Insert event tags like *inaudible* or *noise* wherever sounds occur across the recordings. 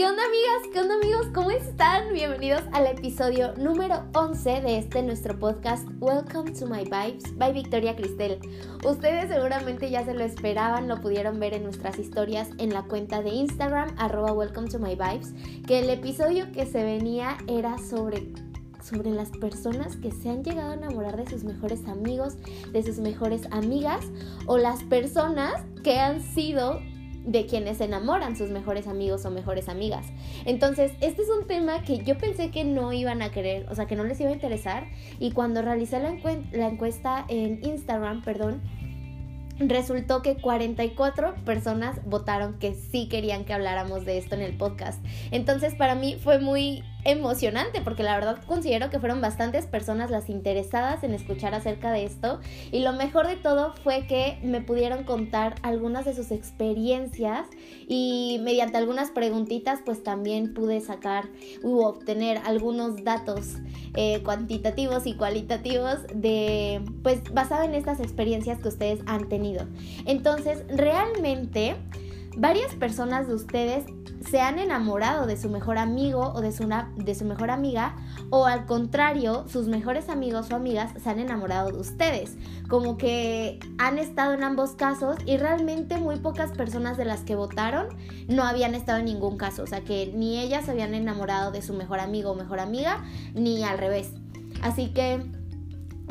¿Qué onda amigas? ¿Qué onda amigos? ¿Cómo están? Bienvenidos al episodio número 11 de este nuestro podcast Welcome to My Vibes by Victoria Cristel. Ustedes seguramente ya se lo esperaban, lo pudieron ver en nuestras historias en la cuenta de Instagram arroba Welcome to My Vibes, que el episodio que se venía era sobre sobre las personas que se han llegado a enamorar de sus mejores amigos, de sus mejores amigas o las personas que han sido de quienes se enamoran sus mejores amigos o mejores amigas. Entonces, este es un tema que yo pensé que no iban a querer, o sea, que no les iba a interesar. Y cuando realicé la, encuesta en Instagram, perdón, resultó que 44 personas votaron que sí querían que habláramos de esto en el podcast. Entonces, para mí fue muy emocionante porque la verdad considero que fueron bastantes personas las interesadas en escuchar acerca de esto. Y lo mejor de todo fue que me pudieron contar algunas de sus experiencias y mediante algunas preguntitas pues también pude sacar u obtener algunos datos eh, cuantitativos y cualitativos de pues basado en estas experiencias que ustedes han tenido. Entonces realmente varias personas de ustedes se han enamorado de su mejor amigo o de su, de su mejor amiga o al contrario, sus mejores amigos o amigas se han enamorado de ustedes. Como que han estado en ambos casos y realmente muy pocas personas de las que votaron no habían estado en ningún caso. O sea que ni ellas se habían enamorado de su mejor amigo o mejor amiga, ni al revés. Así que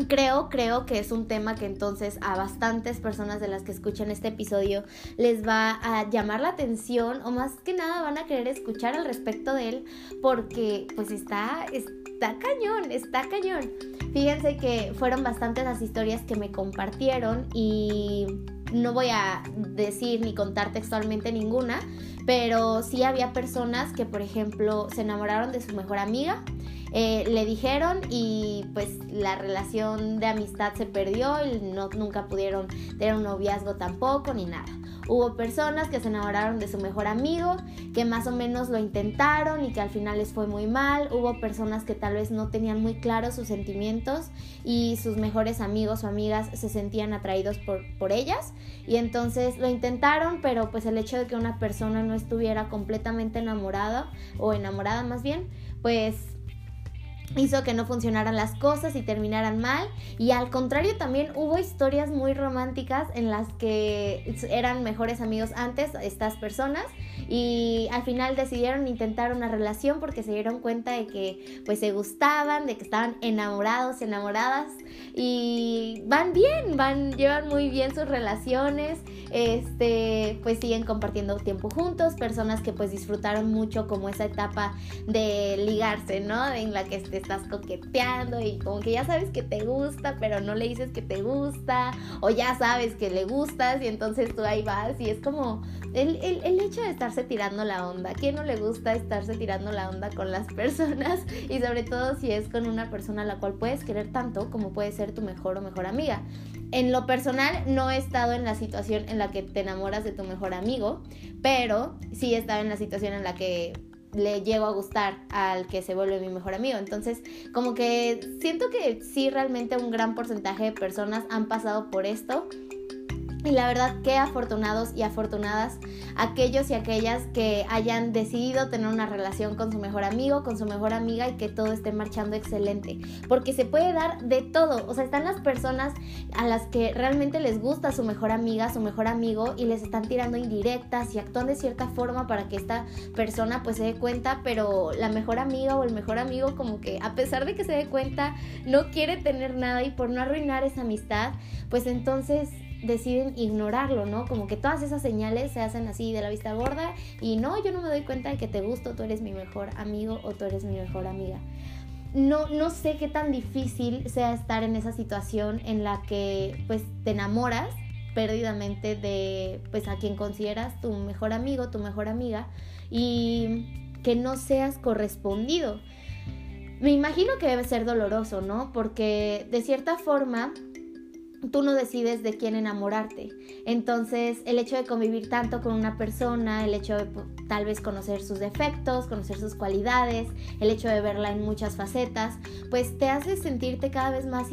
Creo, creo que es un tema que entonces a bastantes personas de las que escuchan este episodio les va a llamar la atención o más que nada van a querer escuchar al respecto de él porque pues está, está cañón, está cañón. Fíjense que fueron bastantes las historias que me compartieron y no voy a decir ni contar textualmente ninguna, pero sí había personas que por ejemplo se enamoraron de su mejor amiga eh, le dijeron y pues la relación de amistad se perdió y no, nunca pudieron tener un noviazgo tampoco ni nada. Hubo personas que se enamoraron de su mejor amigo, que más o menos lo intentaron y que al final les fue muy mal. Hubo personas que tal vez no tenían muy claros sus sentimientos y sus mejores amigos o amigas se sentían atraídos por, por ellas. Y entonces lo intentaron, pero pues el hecho de que una persona no estuviera completamente enamorada o enamorada más bien, pues hizo que no funcionaran las cosas y terminaran mal. Y al contrario también hubo historias muy románticas en las que eran mejores amigos antes estas personas y al final decidieron intentar una relación porque se dieron cuenta de que pues se gustaban, de que estaban enamorados, enamoradas y van bien, van llevan muy bien sus relaciones, este pues siguen compartiendo tiempo juntos, personas que pues disfrutaron mucho como esa etapa de ligarse, ¿no? En la que este, estás coqueteando y como que ya sabes que te gusta, pero no le dices que te gusta, o ya sabes que le gustas y entonces tú ahí vas y es como el, el, hecho de estarse tirando la onda. ¿A quién no le gusta estarse tirando la onda con las *laughs* personas? Y sobre todo si es con una persona a la cual puedes querer tanto como puede ser tu mejor o mejor amiga. En lo personal no he estado en la situación en la que te enamoras de tu mejor amigo, pero sí he estado en la situación en la que le llego a gustar al que se vuelve mi mejor amigo. Entonces, como que siento que sí, realmente un gran porcentaje de personas han pasado por esto y la verdad, qué afortunados y afortunadas aquellos y aquellas que hayan decidido tener una relación con su mejor amigo, con su mejor amiga y que todo esté marchando excelente. Porque se puede dar de todo. O sea, están las personas a las que realmente les gusta su mejor amiga, su mejor amigo y les están tirando indirectas y actúan de cierta forma para que esta persona pues se dé cuenta, pero la mejor amiga o el mejor amigo como que a pesar de que se dé cuenta no quiere tener nada y por no arruinar esa amistad, pues entonces deciden ignorarlo, ¿no? Como que todas esas señales se hacen así de la vista gorda y no, yo no me doy cuenta de que te gusto, tú eres mi mejor amigo o tú eres mi mejor amiga. No, no sé qué tan difícil sea estar en esa situación en la que pues te enamoras perdidamente de pues a quien consideras tu mejor amigo, tu mejor amiga y que no seas correspondido. Me imagino que debe ser doloroso, ¿no? Porque de cierta forma tú no decides de quién enamorarte. Entonces, el hecho de convivir tanto con una persona, el hecho de tal vez conocer sus defectos, conocer sus cualidades, el hecho de verla en muchas facetas, pues te hace sentirte cada vez más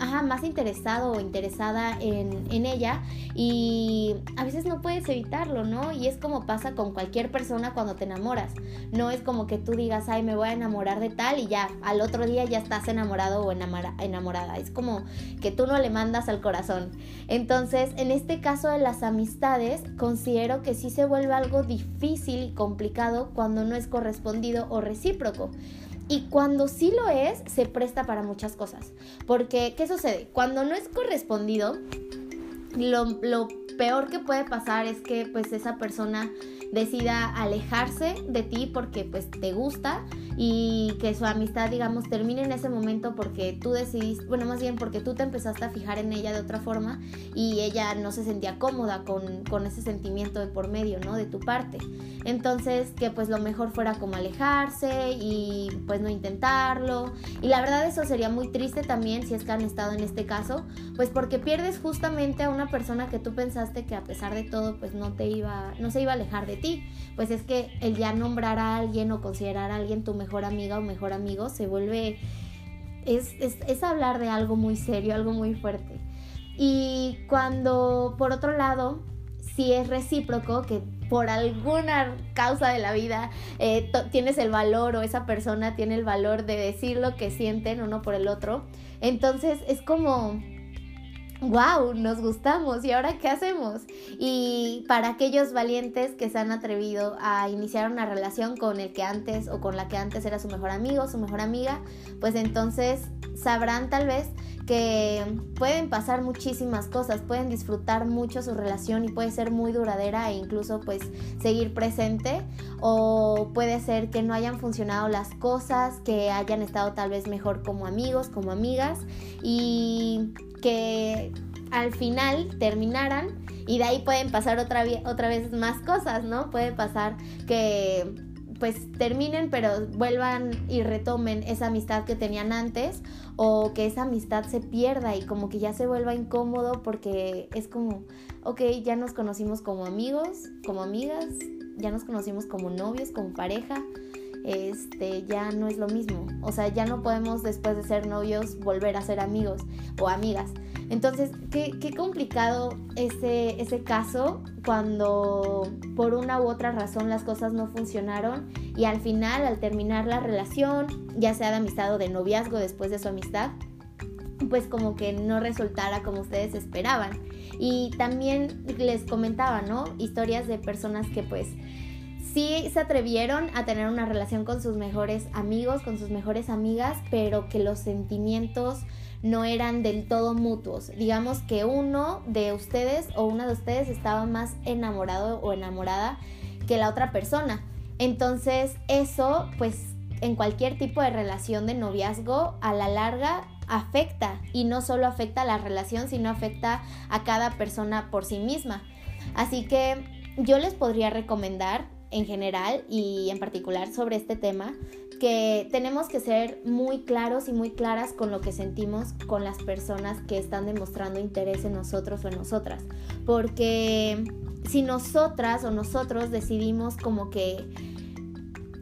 ajá, más interesado o interesada en, en, ella y a veces no puedes evitarlo, ¿no? Y es como pasa con cualquier persona cuando te enamoras. No es como que tú digas, ay, me voy a enamorar de tal y ya, al otro día ya estás enamorado o enamorada. Es como que tú no le mandas al corazón. Entonces, en este caso de las amistades, considero que sí se vuelve algo difícil y complicado cuando no es correspondido o recíproco. Y cuando sí lo es, se presta para muchas cosas. Porque, ¿qué sucede? Cuando no es correspondido, lo, lo peor que puede pasar es que pues esa persona decida alejarse de ti porque pues te gusta y que su amistad digamos termine en ese momento porque tú decidiste, bueno más bien porque tú te empezaste a fijar en ella de otra forma y ella no se sentía cómoda con, con ese sentimiento de por medio, ¿no? De tu parte. Entonces que pues lo mejor fuera como alejarse y pues no intentarlo. Y la verdad eso sería muy triste también si es que han estado en este caso, pues porque pierdes justamente a una persona que tú pensaste que a pesar de todo pues no te iba, no se iba a alejar de ti. Pues es que el ya nombrar a alguien o considerar a alguien tu mejor amiga o mejor amigo se vuelve, es, es, es hablar de algo muy serio, algo muy fuerte. Y cuando por otro lado, si es recíproco, que por alguna causa de la vida eh, tienes el valor o esa persona tiene el valor de decir lo que sienten uno por el otro, entonces es como wow, nos gustamos y ahora qué hacemos. Y para aquellos valientes que se han atrevido a iniciar una relación con el que antes o con la que antes era su mejor amigo, su mejor amiga, pues entonces sabrán tal vez que pueden pasar muchísimas cosas, pueden disfrutar mucho su relación y puede ser muy duradera e incluso pues seguir presente o puede ser que no hayan funcionado las cosas, que hayan estado tal vez mejor como amigos, como amigas y que al final terminaran y de ahí pueden pasar otra, otra vez más cosas, ¿no? Puede pasar que pues terminen pero vuelvan y retomen esa amistad que tenían antes o que esa amistad se pierda y como que ya se vuelva incómodo porque es como, ok, ya nos conocimos como amigos, como amigas, ya nos conocimos como novios, como pareja, este, ya no es lo mismo. O sea, ya no podemos después de ser novios volver a ser amigos o amigas. Entonces, qué, qué complicado ese, ese caso cuando por una u otra razón las cosas no funcionaron y al final, al terminar la relación, ya sea de amistad o de noviazgo después de su amistad, pues como que no resultara como ustedes esperaban. Y también les comentaba, ¿no? Historias de personas que pues sí se atrevieron a tener una relación con sus mejores amigos, con sus mejores amigas, pero que los sentimientos no eran del todo mutuos. Digamos que uno de ustedes o una de ustedes estaba más enamorado o enamorada que la otra persona. Entonces eso pues en cualquier tipo de relación de noviazgo a la larga afecta y no solo afecta a la relación sino afecta a cada persona por sí misma. Así que yo les podría recomendar en general y en particular sobre este tema, que tenemos que ser muy claros y muy claras con lo que sentimos con las personas que están demostrando interés en nosotros o en nosotras. Porque si nosotras o nosotros decidimos como que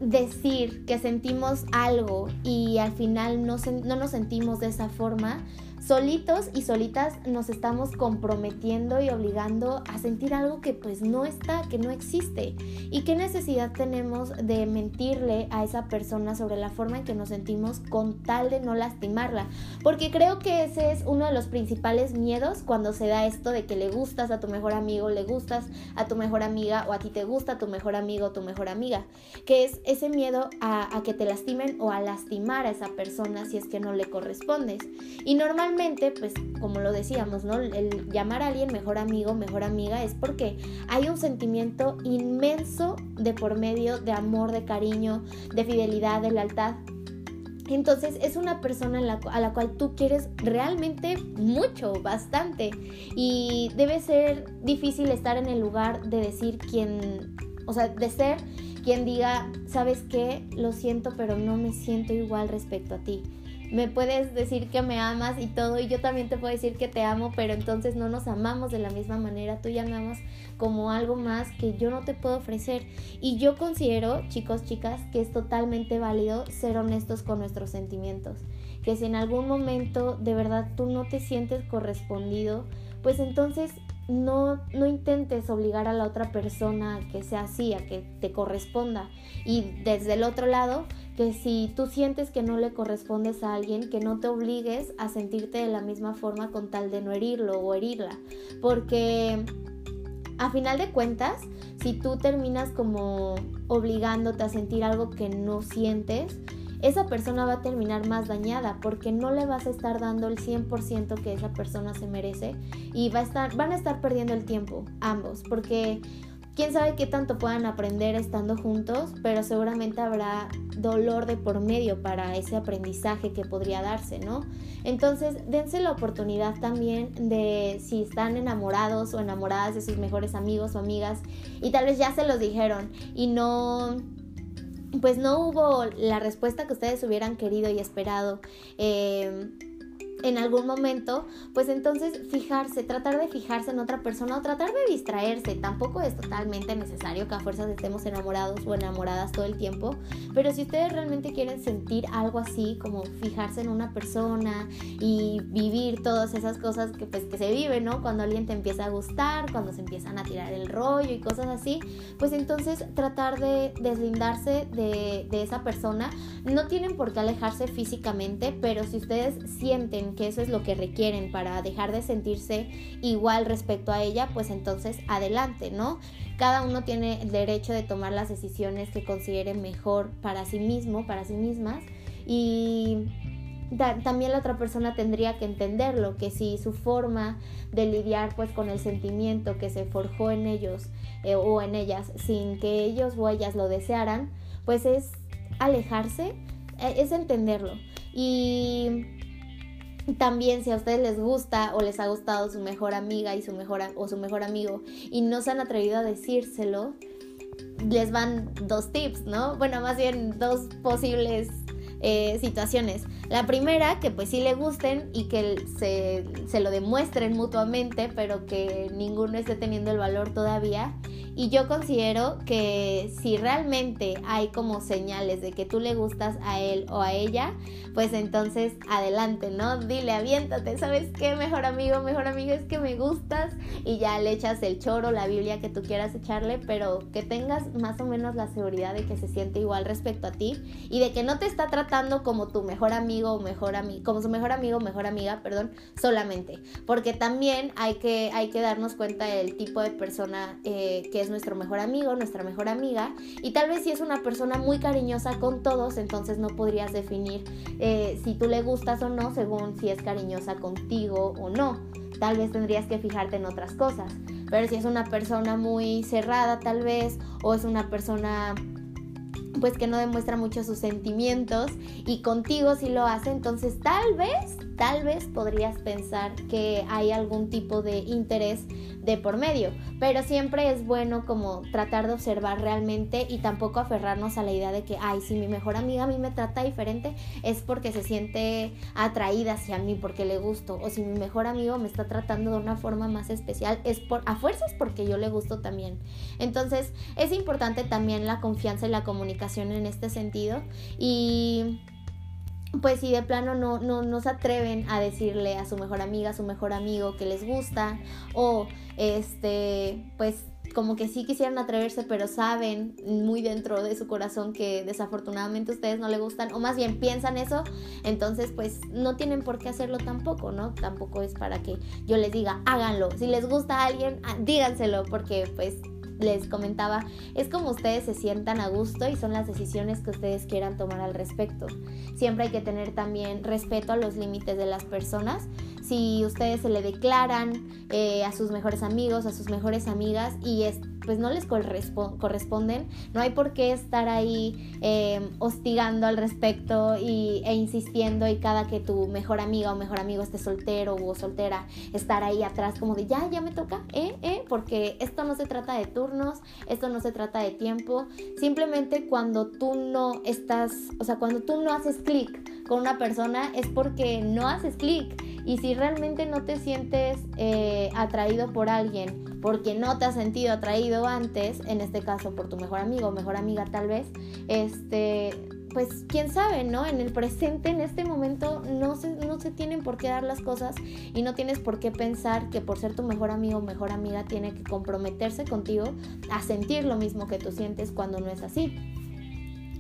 decir que sentimos algo y al final no, no nos sentimos de esa forma, solitos y solitas nos estamos comprometiendo y obligando a sentir algo que pues no está, que no existe. ¿Y qué necesidad tenemos de mentirle a esa persona sobre la forma en que nos sentimos con tal de no lastimarla? Porque creo que ese es uno de los principales miedos cuando se da esto de que le gustas a tu mejor amigo, le gustas a tu mejor amiga o a ti te gusta tu mejor amigo o tu mejor amiga, que es ese miedo a, a que te lastimen o a lastimar a esa persona si es que no le correspondes. Y normalmente pues como lo decíamos, ¿no? El llamar a alguien mejor amigo, mejor amiga, es porque hay un sentimiento inmenso de por medio de amor, de cariño, de fidelidad, de lealtad. Entonces es una persona a la cual tú quieres realmente mucho, bastante. Y debe ser difícil estar en el lugar de decir quién, o sea, de ser quien diga, sabes qué, lo siento, pero no me siento igual respecto a ti me puedes decir que me amas y todo, y yo también te puedo decir que te amo, pero entonces no nos amamos de la misma manera, tú ya me amas como algo más que yo no te puedo ofrecer. Y yo considero, chicos, chicas, que es totalmente válido ser honestos con nuestros sentimientos, que si en algún momento de verdad tú no te sientes correspondido, pues entonces no, no intentes obligar a la otra persona a que sea así, a que te corresponda. Y desde el otro lado, que si tú sientes que no le correspondes a alguien, que no te obligues a sentirte de la misma forma con tal de no herirlo o herirla. Porque a final de cuentas, si tú terminas como obligándote a sentir algo que no sientes, esa persona va a terminar más dañada porque no le vas a estar dando el 100% que esa persona se merece y va a estar, van a estar perdiendo el tiempo ambos porque quién sabe qué tanto puedan aprender estando juntos, pero seguramente habrá dolor de por medio para ese aprendizaje que podría darse, ¿no? Entonces, dense la oportunidad también de si están enamorados o enamoradas de sus mejores amigos o amigas y tal vez ya se los dijeron y no pues no hubo la respuesta que ustedes hubieran querido y esperado. Eh, en algún momento, pues entonces fijarse, tratar de fijarse en otra persona o tratar de distraerse. Tampoco es totalmente necesario que a fuerzas estemos enamorados o enamoradas todo el tiempo, pero si ustedes realmente quieren sentir algo así, como fijarse en una persona y vivir todas esas cosas que pues que se viven, ¿no? Cuando alguien te empieza a gustar, cuando se empiezan a tirar el rollo y cosas así, pues entonces tratar de deslindarse de, de esa persona. No tienen por qué alejarse físicamente, pero si ustedes sienten que eso es lo que requieren para dejar de sentirse igual respecto a ella, pues entonces adelante, ¿no? Cada uno tiene el derecho de tomar las decisiones que considere mejor para sí mismo, para sí mismas y también la otra persona tendría que entenderlo, que si su forma de lidiar pues con el sentimiento que se forjó en ellos eh, o en ellas sin que ellos o ellas lo desearan, pues es alejarse, eh, es entenderlo. Y también si a ustedes les gusta o les ha gustado su mejor amiga y su mejor o su mejor amigo y no se han atrevido a decírselo, les van dos tips, ¿no? Bueno, más bien dos posibles eh, situaciones. La primera, que pues sí le gusten y que se, se lo demuestren mutuamente, pero que ninguno esté teniendo el valor todavía. Y yo considero que si realmente hay como señales de que tú le gustas a él o a ella, pues entonces adelante, ¿no? Dile, aviéntate, ¿sabes qué? Mejor amigo, mejor amigo, es que me gustas y ya le echas el choro, la Biblia que tú quieras echarle, pero que tengas más o menos la seguridad de que se siente igual respecto a ti y de que no te está tratando como tu mejor amigo o mejor amigo, como su mejor amigo o mejor amiga, perdón, solamente, porque también hay que, hay que darnos cuenta del tipo de persona eh, que es nuestro mejor amigo, nuestra mejor amiga, y tal vez si es una persona muy cariñosa con todos, entonces no podrías definir eh, si tú le gustas o no según si es cariñosa contigo o no. Tal vez tendrías que fijarte en otras cosas. Pero si es una persona muy cerrada tal vez, o es una persona pues que no demuestra mucho sus sentimientos y contigo si lo hace, entonces tal vez, tal vez podrías pensar que hay algún tipo de interés de por medio, pero siempre es bueno como tratar de observar realmente y tampoco aferrarnos a la idea de que, ay, si mi mejor amiga a mí me trata diferente es porque se siente atraída hacia mí, porque le gusto, o si mi mejor amigo me está tratando de una forma más especial, es por a fuerzas porque yo le gusto también. Entonces, es importante también la confianza y la comunicación en este sentido. Y pues si de plano no, no, se atreven a decirle a su mejor amiga, a su mejor amigo que les gusta o este pues como que sí quisieran atreverse pero saben muy dentro de su corazón que desafortunadamente ustedes no le gustan o más bien piensan eso entonces pues no tienen por qué hacerlo tampoco no tampoco es para que yo les diga háganlo. Si les gusta a alguien ah, díganselo porque pues les comentaba, es como ustedes se sientan a gusto y son las decisiones que ustedes quieran tomar al respecto. Siempre hay que tener también respeto a los límites de las personas. Si ustedes se le declaran eh, a sus mejores amigos, a sus mejores amigas y es, pues no les corresponden, no hay por qué estar ahí em, hostigando al respecto y, e insistiendo y cada que tu mejor amiga o mejor amigo esté soltero o soltera, estar ahí atrás como de ya, ya me toca, eh, eh, porque esto no se trata de tú esto no se trata de tiempo, simplemente cuando tú no estás, o sea, cuando tú no haces clic con una persona es porque no haces clic. Y si realmente no te sientes eh, atraído por alguien, porque no te has sentido atraído antes, en este caso por tu mejor amigo o mejor amiga tal vez, este, pues quién sabe, ¿no? En el presente, en este momento, no se, no se tienen por qué dar las cosas y no tienes por qué pensar que por ser tu mejor amigo o mejor amiga tiene que comprometerse contigo a sentir lo mismo que tú sientes cuando no es así.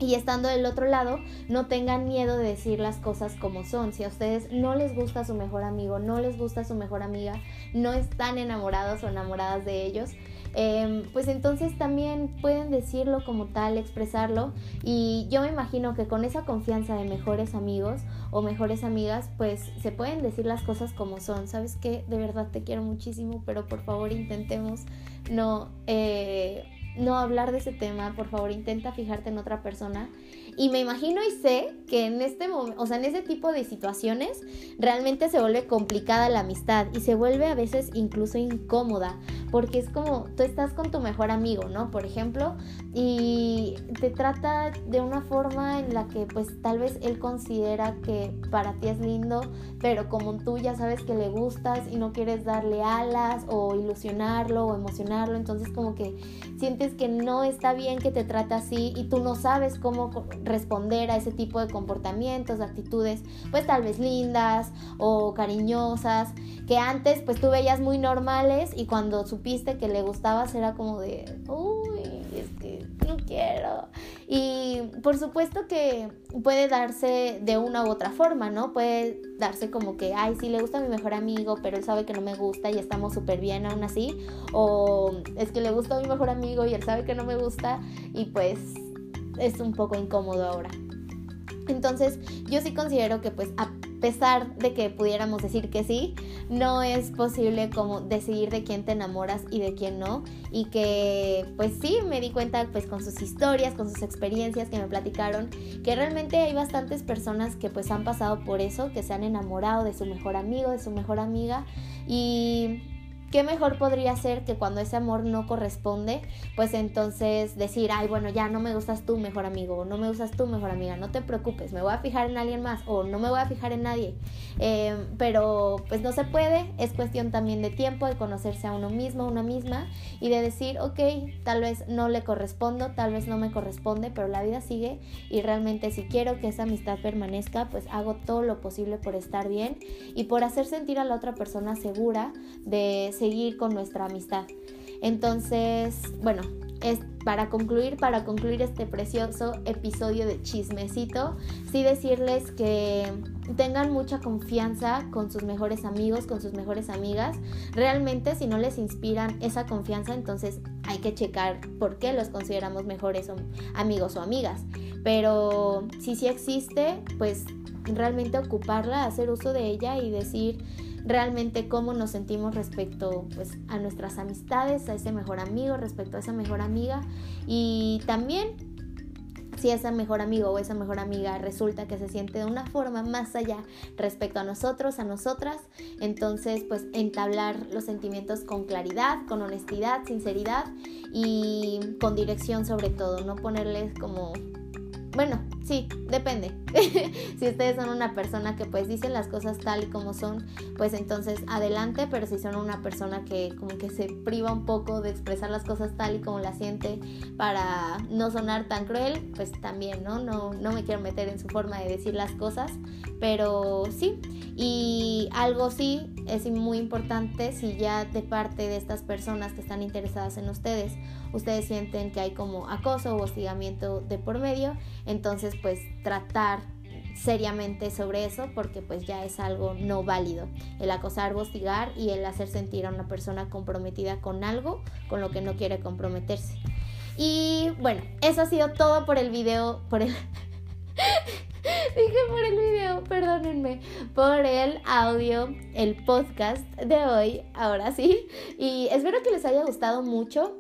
Y estando del otro lado, no tengan miedo de decir las cosas como son. Si a ustedes no les gusta su mejor amigo, no les gusta su mejor amiga, no están enamorados o enamoradas de ellos, Em, pues entonces también pueden decirlo como tal, expresarlo y yo me imagino que con esa confianza de mejores amigos o mejores amigas, pues se pueden decir las cosas como son. ¿Sabes qué? De verdad te quiero muchísimo, pero por favor intentemos no... Eh, no hablar de ese tema, por favor, intenta fijarte en otra persona. Y me imagino y sé que en este momento, o sea, en ese tipo de situaciones, realmente se vuelve complicada la amistad y se vuelve a veces incluso incómoda, porque es como tú estás con tu mejor amigo, ¿no? Por ejemplo, y te trata de una forma en la que pues tal vez él considera que para ti es lindo, pero como tú ya sabes que le gustas y no quieres darle alas o ilusionarlo o emocionarlo, entonces como que sientes que no está bien que te trate así y tú no sabes cómo responder a ese tipo de comportamientos, de actitudes, pues tal vez lindas o cariñosas, que antes pues tú veías muy normales y cuando supiste que le gustabas era como de, uy, es que no quiero. Y por supuesto que puede darse de una u otra forma, ¿no? Puede darse como que, ay, sí le gusta a mi mejor amigo, pero él sabe que no me gusta y estamos súper bien aún así. O es que le gusta a mi mejor amigo y él sabe que no me gusta y pues es un poco incómodo ahora. Entonces yo sí considero que pues a pesar de que pudiéramos decir que sí, no es posible como decidir de quién te enamoras y de quién no. Y que pues sí, me di cuenta pues con sus historias, con sus experiencias que me platicaron, que realmente hay bastantes personas que pues han pasado por eso, que se han enamorado de su mejor amigo, de su mejor amiga. Y ¿Qué mejor podría ser que cuando ese amor no corresponde, pues entonces decir, ay, bueno, ya no me gustas tú, mejor amigo, o no me gustas tú, mejor amiga, no te preocupes, me voy a fijar en alguien más, o no me voy a fijar en nadie. Eh, pero pues no se puede, es cuestión también de tiempo, de conocerse a uno mismo, a una misma, y de decir, ok, tal vez no le correspondo, tal vez no me corresponde, pero la vida sigue, y realmente si quiero que esa amistad permanezca, pues hago todo lo posible por estar bien y por hacer sentir a la otra persona segura de seguir con nuestra amistad. Entonces, bueno, es para concluir, para concluir este precioso episodio de chismecito, sí decirles que tengan mucha confianza con sus mejores amigos, con sus mejores amigas. Realmente si no les inspiran esa confianza, entonces hay que checar por qué los consideramos mejores amigos o amigas. Pero si sí existe, pues realmente ocuparla, hacer uso de ella y decir realmente cómo nos sentimos respecto pues, a nuestras amistades, a ese mejor amigo, respecto a esa mejor amiga. Y también si ese mejor amigo o esa mejor amiga resulta que se siente de una forma más allá respecto a nosotros, a nosotras, entonces pues entablar los sentimientos con claridad, con honestidad, sinceridad y con dirección sobre todo, no ponerles como bueno, sí, depende. *laughs* si ustedes son una persona que pues dicen las cosas tal y como son, pues entonces adelante, pero si son una persona que como que se priva un poco de expresar las cosas tal y como las siente para no sonar tan cruel, pues también, ¿no? No, no me quiero meter en su forma de decir las cosas, pero sí. Y algo sí es muy importante si ya de parte de estas personas que están interesadas en ustedes, ustedes sienten que hay como acoso o hostigamiento de por medio, entonces pues tratar seriamente sobre eso porque pues ya es algo no válido el acosar hostigar y el hacer sentir a una persona comprometida con algo con lo que no quiere comprometerse y bueno eso ha sido todo por el video por el *laughs* Dije por el video, perdónenme, por el audio, el podcast de hoy, ahora sí. Y espero que les haya gustado mucho.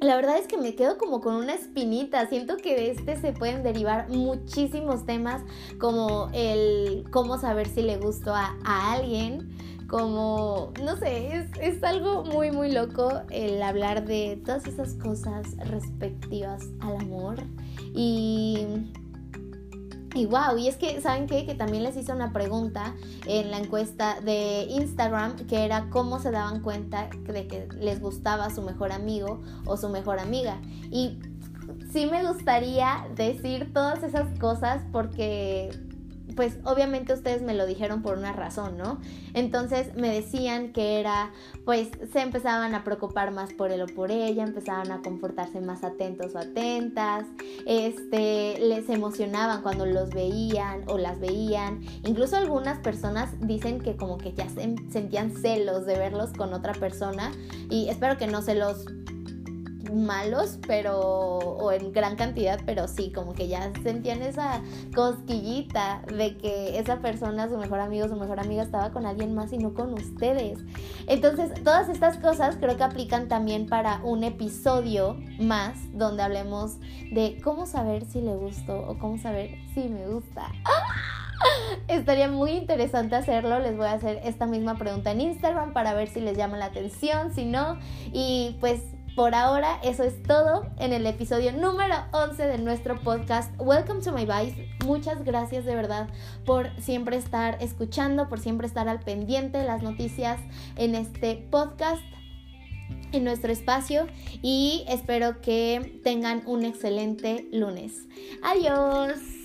La verdad es que me quedo como con una espinita. Siento que de este se pueden derivar muchísimos temas, como el cómo saber si le gustó a, alguien, como, no sé, es, es, algo muy, muy loco el hablar de todas esas cosas respectivas al amor. Y Y wow, y es que, ¿saben qué? Que también les hice una pregunta en la encuesta de Instagram, que era cómo se daban cuenta de que les gustaba su mejor amigo o su mejor amiga. Y sí me gustaría decir todas esas cosas porque pues obviamente ustedes me lo dijeron por una razón, ¿no? Entonces me decían que era, pues se empezaban a preocupar más por él o por ella, empezaban a comportarse más atentos o atentas, este, les emocionaban cuando los veían o las veían. Incluso algunas personas dicen que como que ya sentían celos de verlos con otra persona y espero que no se los malos, pero, o en gran cantidad, pero sí, como que ya sentían esa cosquillita de que esa persona, su mejor amigo, su mejor amiga estaba con alguien más y no con ustedes. Entonces, todas estas cosas creo que aplican también para un episodio más donde hablemos de cómo saber si le gusto o cómo saber si me gusta. *laughs* Estaría muy interesante hacerlo. Les voy a hacer esta misma pregunta en Instagram para ver si les llama la atención, si no. Y pues por ahora, eso es todo en el episodio número 11 de nuestro podcast Welcome to My Vice. Muchas gracias de verdad por siempre estar escuchando, por siempre estar al pendiente de las noticias en este podcast en nuestro espacio y espero que tengan un excelente lunes. Adiós.